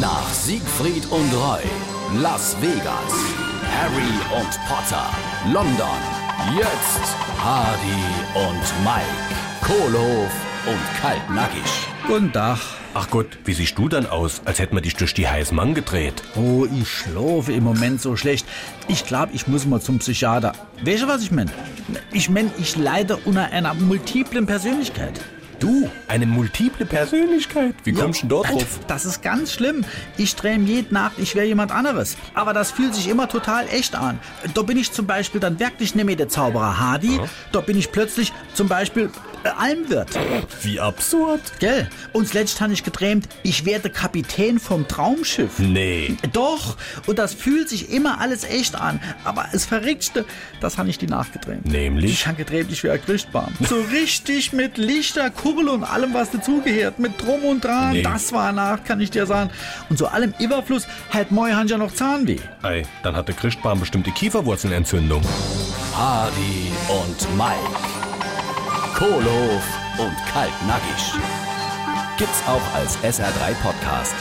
Nach Siegfried und Roy, Las Vegas, Harry und Potter, London, jetzt Hardy und Mike, Kohlhof und Kaltnackig. Guten Tag. Ach Gott, wie siehst du dann aus, als hätten wir dich durch die Heißmann gedreht? Oh, ich schlafe im Moment so schlecht. Ich glaube, ich muss mal zum Psychiater. Weißt du, was ich meine? Ich meine, ich leide unter einer multiplen Persönlichkeit. Du, eine multiple Persönlichkeit. Wie kommst du denn dort drauf? Das ist ganz schlimm. Ich träume jede Nacht, ich wäre jemand anderes. Aber das fühlt sich immer total echt an. Da bin ich zum Beispiel dann wirklich nicht mehr der Zauberer Hardy. Da bin ich plötzlich zum Beispiel äh, Almwirt. Wie absurd. Gell? Und zuletzt habe ich geträumt, ich werde Kapitän vom Traumschiff. Nee. Doch, und das fühlt sich immer alles echt an. Aber das Verrücktste, das habe ich die Nacht geträumt. Nämlich? Ich habe geträumt, ich wäre Christbaum. So richtig mit Lichter, Kurbel und allem, was dazugehört. Mit Drum und Dran. Nee. Das war Nacht, kann ich dir sagen. Und so allem Überfluss halt moi han ja noch Zahnweh. Ei, dann hat der Christbaum bestimmte Kieferwurzelenentzündung. Hardy und Mike, Kohlhof und Kaltnackig. Gibt's auch als SR3 Podcast.